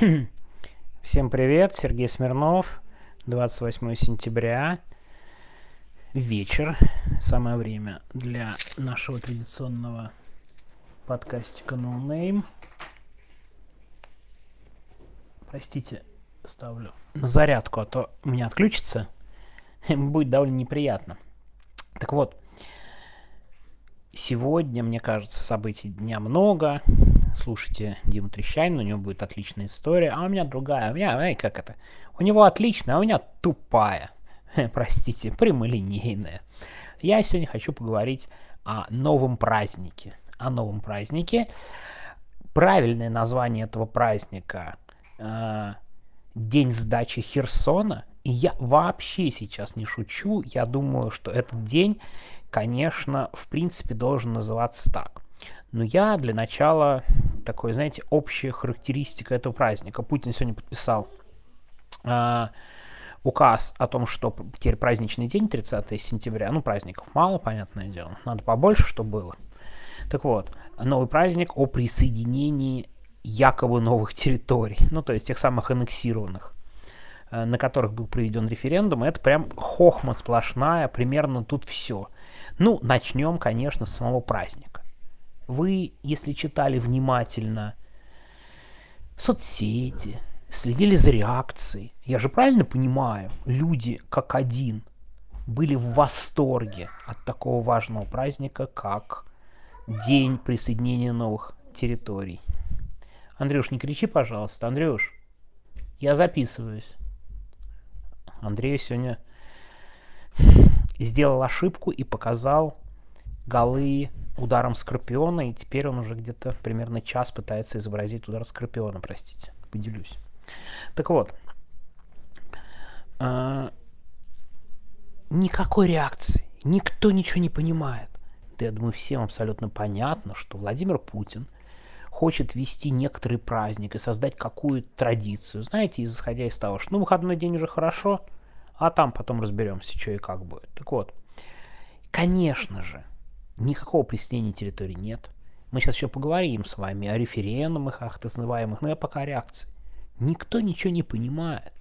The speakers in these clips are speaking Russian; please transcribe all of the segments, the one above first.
Всем привет, Сергей Смирнов, 28 сентября, вечер, самое время для нашего традиционного подкастика No Name. Простите, ставлю на зарядку, а то у меня отключится, будет довольно неприятно. Так вот, Сегодня, мне кажется, событий дня много. Слушайте Диму Трещанина, у него будет отличная история. А у меня другая. У меня, эй, как это? У него отличная, а у меня тупая. Простите, прямолинейная. Я сегодня хочу поговорить о новом празднике. О новом празднике. Правильное название этого праздника э, День сдачи Херсона. И я вообще сейчас не шучу. Я думаю, что этот день конечно, в принципе должен называться так. Но я для начала такой, знаете, общая характеристика этого праздника. Путин сегодня подписал э, указ о том, что теперь праздничный день, 30 сентября, ну, праздников мало, понятное дело, надо побольше, чтобы было. Так вот, новый праздник о присоединении якобы новых территорий, ну, то есть тех самых аннексированных, э, на которых был проведен референдум, это прям хохма сплошная, примерно тут все – ну, начнем, конечно, с самого праздника. Вы, если читали внимательно соцсети, следили за реакцией, я же правильно понимаю, люди как один были в восторге от такого важного праздника, как День присоединения новых территорий. Андрюш, не кричи, пожалуйста. Андрюш, я записываюсь. Андрею сегодня сделал ошибку и показал голы ударом Скорпиона, и теперь он уже где-то примерно час пытается изобразить удар Скорпиона, простите, поделюсь. Так вот, э, никакой реакции, никто ничего не понимает. Да я думаю, всем абсолютно понятно, что Владимир Путин хочет ввести некоторый праздник и создать какую-то традицию. Знаете, исходя из того, что ну, выходной день уже хорошо – а там потом разберемся, что и как будет. Так вот, конечно же, никакого присоединения территории нет. Мы сейчас еще поговорим с вами о референдумах, ах, так называемых, но я пока реакции. Никто ничего не понимает.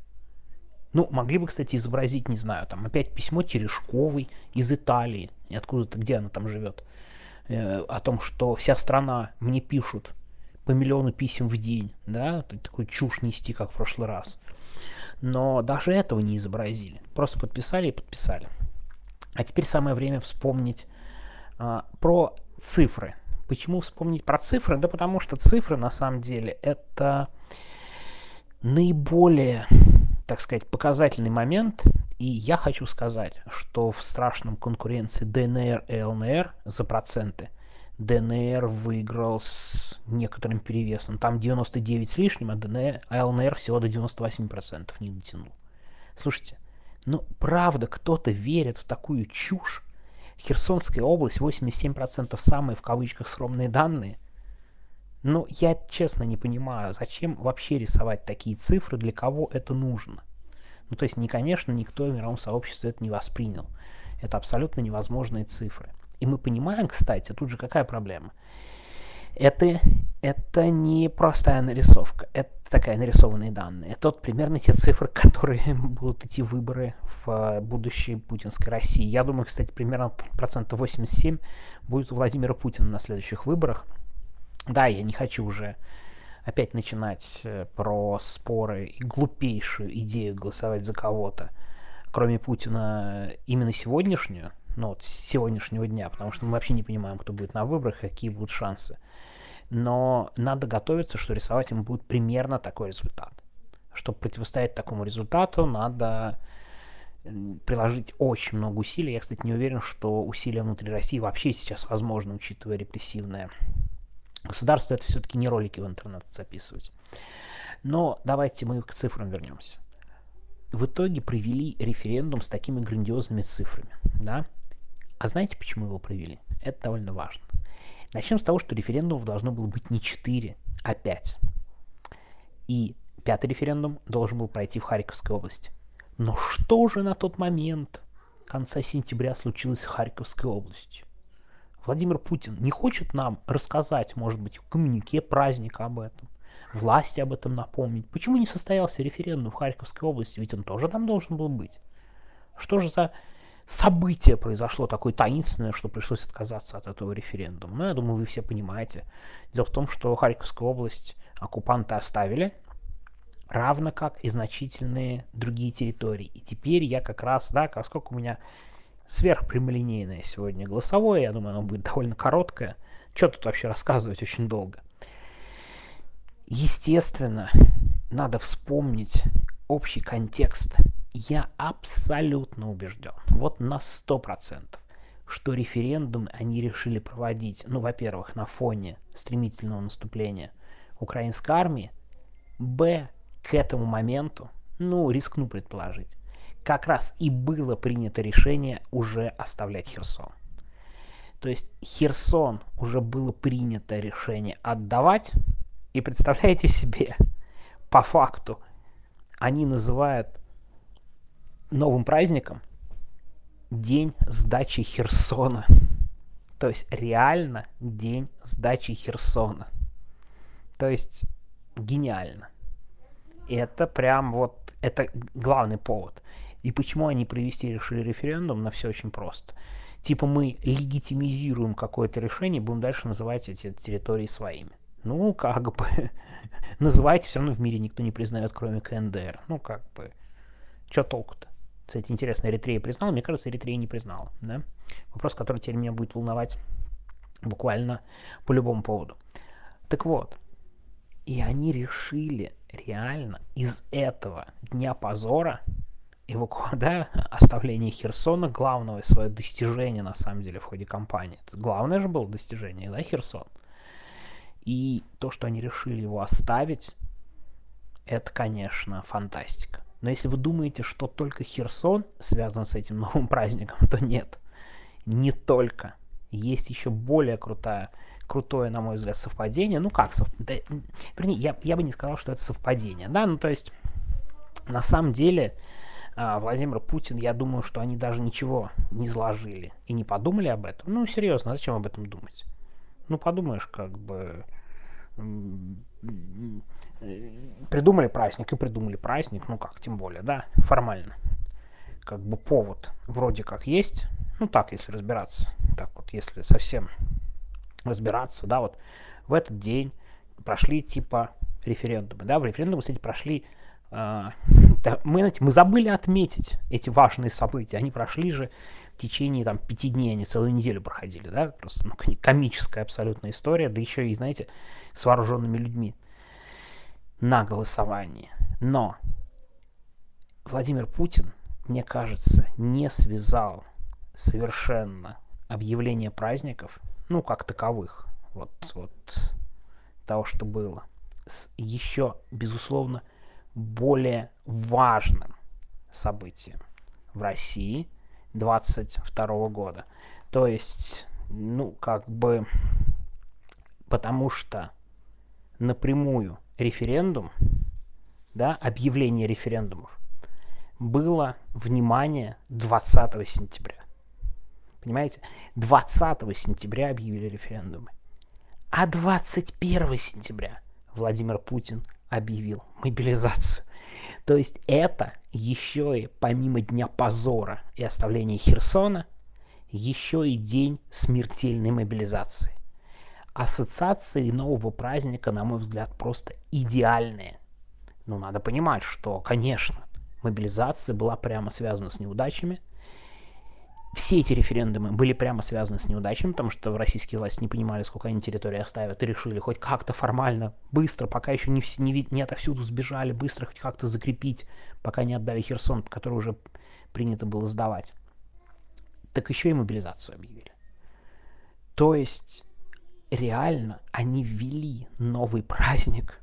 Ну, могли бы, кстати, изобразить, не знаю, там опять письмо Терешковой из Италии, откуда-то, где она там живет, э, о том, что вся страна мне пишут по миллиону писем в день, да, такой чушь нести, как в прошлый раз но даже этого не изобразили. Просто подписали и подписали. А теперь самое время вспомнить про цифры. Почему вспомнить про цифры? Да потому что цифры на самом деле это наиболее, так сказать, показательный момент. И я хочу сказать, что в страшном конкуренции ДНР и ЛНР за проценты – ДНР выиграл с некоторым перевесом. Там 99 с лишним, а, ДНР, а ЛНР всего до 98% не дотянул. Слушайте, ну правда кто-то верит в такую чушь? Херсонская область 87% самые в кавычках скромные данные. Ну, я честно не понимаю, зачем вообще рисовать такие цифры, для кого это нужно. Ну, то есть, не, конечно, никто в мировом сообществе это не воспринял. Это абсолютно невозможные цифры. И мы понимаем, кстати, тут же какая проблема. Это, это не простая нарисовка, это такая нарисованные данные. Это вот примерно те цифры, которые будут идти выборы в э, будущей путинской России. Я думаю, кстати, примерно процентов 87 будет у Владимира Путина на следующих выборах. Да, я не хочу уже опять начинать э, про споры и глупейшую идею голосовать за кого-то, кроме Путина, именно сегодняшнюю, ну, вот сегодняшнего дня, потому что мы вообще не понимаем, кто будет на выборах, какие будут шансы. Но надо готовиться, что рисовать им будет примерно такой результат. Чтобы противостоять такому результату, надо приложить очень много усилий. Я, кстати, не уверен, что усилия внутри России вообще сейчас возможно, учитывая репрессивное государство. Это все-таки не ролики в интернет записывать. Но давайте мы к цифрам вернемся. В итоге провели референдум с такими грандиозными цифрами. Да? А знаете, почему его провели? Это довольно важно. Начнем с того, что референдумов должно было быть не 4, а 5. И пятый референдум должен был пройти в Харьковской области. Но что же на тот момент конца сентября случилось в Харьковской области? Владимир Путин не хочет нам рассказать, может быть, в коммюнике праздника об этом. власти об этом напомнить. Почему не состоялся референдум в Харьковской области, ведь он тоже там должен был быть. Что же за событие произошло такое таинственное, что пришлось отказаться от этого референдума? Ну, я думаю, вы все понимаете. Дело в том, что Харьковскую область оккупанты оставили, равно как и значительные другие территории. И теперь я как раз, да, поскольку у меня сверхпрямолинейное сегодня голосовое, я думаю, оно будет довольно короткое. Что тут вообще рассказывать очень долго? Естественно, надо вспомнить общий контекст. Я абсолютно убежден, вот на сто процентов, что референдум они решили проводить, ну, во-первых, на фоне стремительного наступления украинской армии, б, к этому моменту, ну, рискну предположить, как раз и было принято решение уже оставлять Херсон. То есть Херсон уже было принято решение отдавать, и представляете себе, по факту, они называют новым праздником день сдачи Херсона. То есть реально день сдачи Херсона. То есть гениально. Это прям вот, это главный повод. И почему они провести решили референдум, на все очень просто. Типа мы легитимизируем какое-то решение, будем дальше называть эти территории своими. Ну, как бы, называйте, все равно в мире никто не признает, кроме КНДР. Ну, как бы, что толку-то? Кстати, интересно, Эритрея признала? Мне кажется, Эритрея не признала. Да? Вопрос, который теперь меня будет волновать буквально по любому поводу. Так вот, и они решили реально из этого дня позора эваку... да, оставление Херсона главного свое достижение на самом деле в ходе кампании. Это главное же было достижение, да, Херсон. И то, что они решили его оставить, это, конечно, фантастика. Но если вы думаете, что только Херсон связан с этим новым праздником, то нет. Не только. Есть еще более крутая крутое, на мой взгляд, совпадение. Ну как совпадение? Да, вернее, я, я бы не сказал, что это совпадение. Да, ну то есть, на самом деле, а, Владимир Путин, я думаю, что они даже ничего не изложили и не подумали об этом. Ну, серьезно, зачем об этом думать? Ну, подумаешь, как бы придумали праздник и придумали праздник, ну как, тем более, да, формально. Как бы повод вроде как есть, ну так, если разбираться, так вот, если совсем разбираться, да, вот в этот день прошли типа референдумы, да, в референдумы, кстати, прошли, э, мы, знаете, мы забыли отметить эти важные события, они прошли же в течение там пяти дней, они целую неделю проходили, да, просто ну, комическая абсолютная история, да еще и, знаете, с вооруженными людьми на голосовании. Но Владимир Путин, мне кажется, не связал совершенно объявление праздников ну, как таковых, вот, вот того, что было, с еще, безусловно, более важным событием в России 22 года. То есть, ну, как бы, потому что напрямую референдум, да, объявление референдумов, было внимание 20 сентября. Понимаете? 20 сентября объявили референдумы. А 21 сентября Владимир Путин объявил мобилизацию. То есть это еще и помимо Дня позора и оставления Херсона, еще и день смертельной мобилизации. Ассоциации нового праздника, на мой взгляд, просто идеальные. Но надо понимать, что, конечно, мобилизация была прямо связана с неудачами – все эти референдумы были прямо связаны с неудачами, потому что российские власти не понимали, сколько они территории оставят, и решили хоть как-то формально, быстро, пока еще не, не, не отовсюду сбежали, быстро хоть как-то закрепить, пока не отдали Херсон, который уже принято было сдавать. Так еще и мобилизацию объявили. То есть реально они ввели новый праздник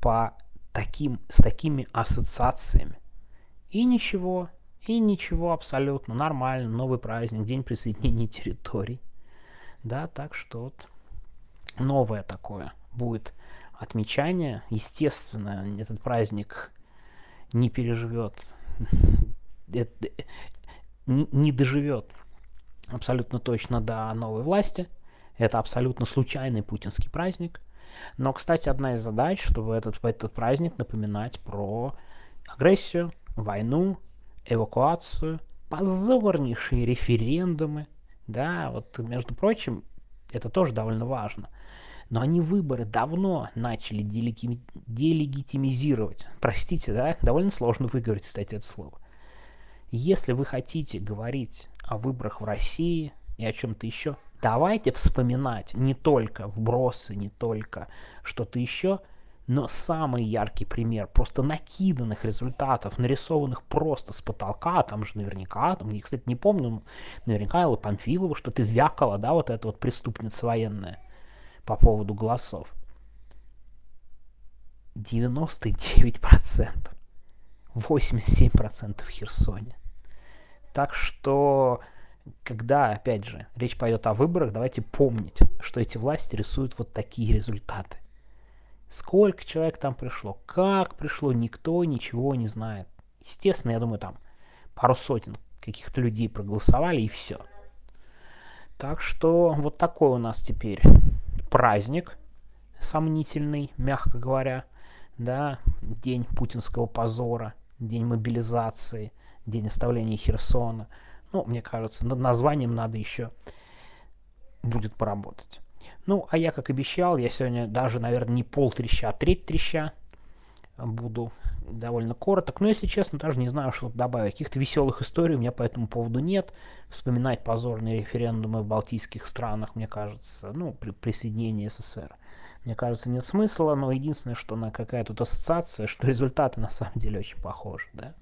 по таким, с такими ассоциациями. И ничего, и ничего абсолютно, нормально, новый праздник, день присоединения территорий. Да, так что вот новое такое будет отмечание. Естественно, этот праздник не переживет, не доживет абсолютно точно до новой власти. Это абсолютно случайный путинский праздник. Но, кстати, одна из задач, чтобы этот, этот праздник напоминать про агрессию, войну, эвакуацию, позорнейшие референдумы. Да, вот, между прочим, это тоже довольно важно. Но они выборы давно начали делегитимизировать. Простите, да, довольно сложно выговорить, кстати, это слово. Если вы хотите говорить о выборах в России и о чем-то еще, давайте вспоминать не только вбросы, не только что-то еще, но самый яркий пример просто накиданных результатов, нарисованных просто с потолка, там же наверняка, там, я, кстати, не помню, наверняка Элла Памфилова что-то вякала, да, вот эта вот преступница военная по поводу голосов. 99%. 87% в Херсоне. Так что, когда, опять же, речь пойдет о выборах, давайте помнить, что эти власти рисуют вот такие результаты. Сколько человек там пришло, как пришло, никто ничего не знает. Естественно, я думаю, там пару сотен каких-то людей проголосовали и все. Так что вот такой у нас теперь праздник сомнительный, мягко говоря, да, день путинского позора, день мобилизации, день оставления Херсона. Ну, мне кажется, над названием надо еще будет поработать. Ну, а я, как обещал, я сегодня даже, наверное, не пол треща, а треть треща буду довольно короток. Но, если честно, даже не знаю, что добавить. Каких-то веселых историй у меня по этому поводу нет. Вспоминать позорные референдумы в балтийских странах, мне кажется, ну, при присоединении СССР. Мне кажется, нет смысла, но единственное, что на какая тут ассоциация, что результаты на самом деле очень похожи, да.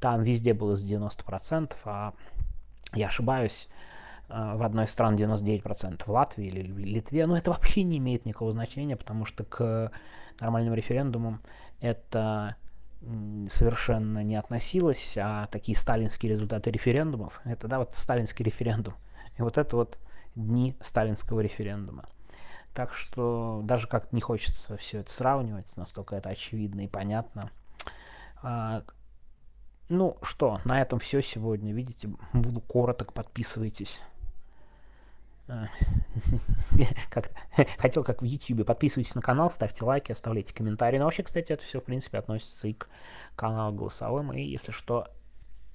Там везде было с 90%, а я ошибаюсь, в одной из стран 99%, в Латвии или Литве, но это вообще не имеет никакого значения, потому что к нормальным референдумам это совершенно не относилось, а такие сталинские результаты референдумов, это, да, вот сталинский референдум, и вот это вот дни сталинского референдума. Так что даже как-то не хочется все это сравнивать, настолько это очевидно и понятно. А, ну что, на этом все сегодня. Видите, буду короток, подписывайтесь. Как хотел как в YouTube. Подписывайтесь на канал, ставьте лайки, оставляйте комментарии. Но вообще, кстати, это все, в принципе, относится и к каналу голосовым. И если что,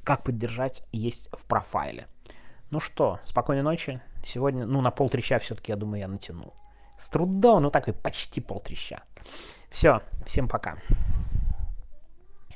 как поддержать, есть в профайле. Ну что, спокойной ночи. Сегодня, ну, на пол треща все-таки, я думаю, я натянул. С трудом, ну, такой почти пол треща. Все, всем пока.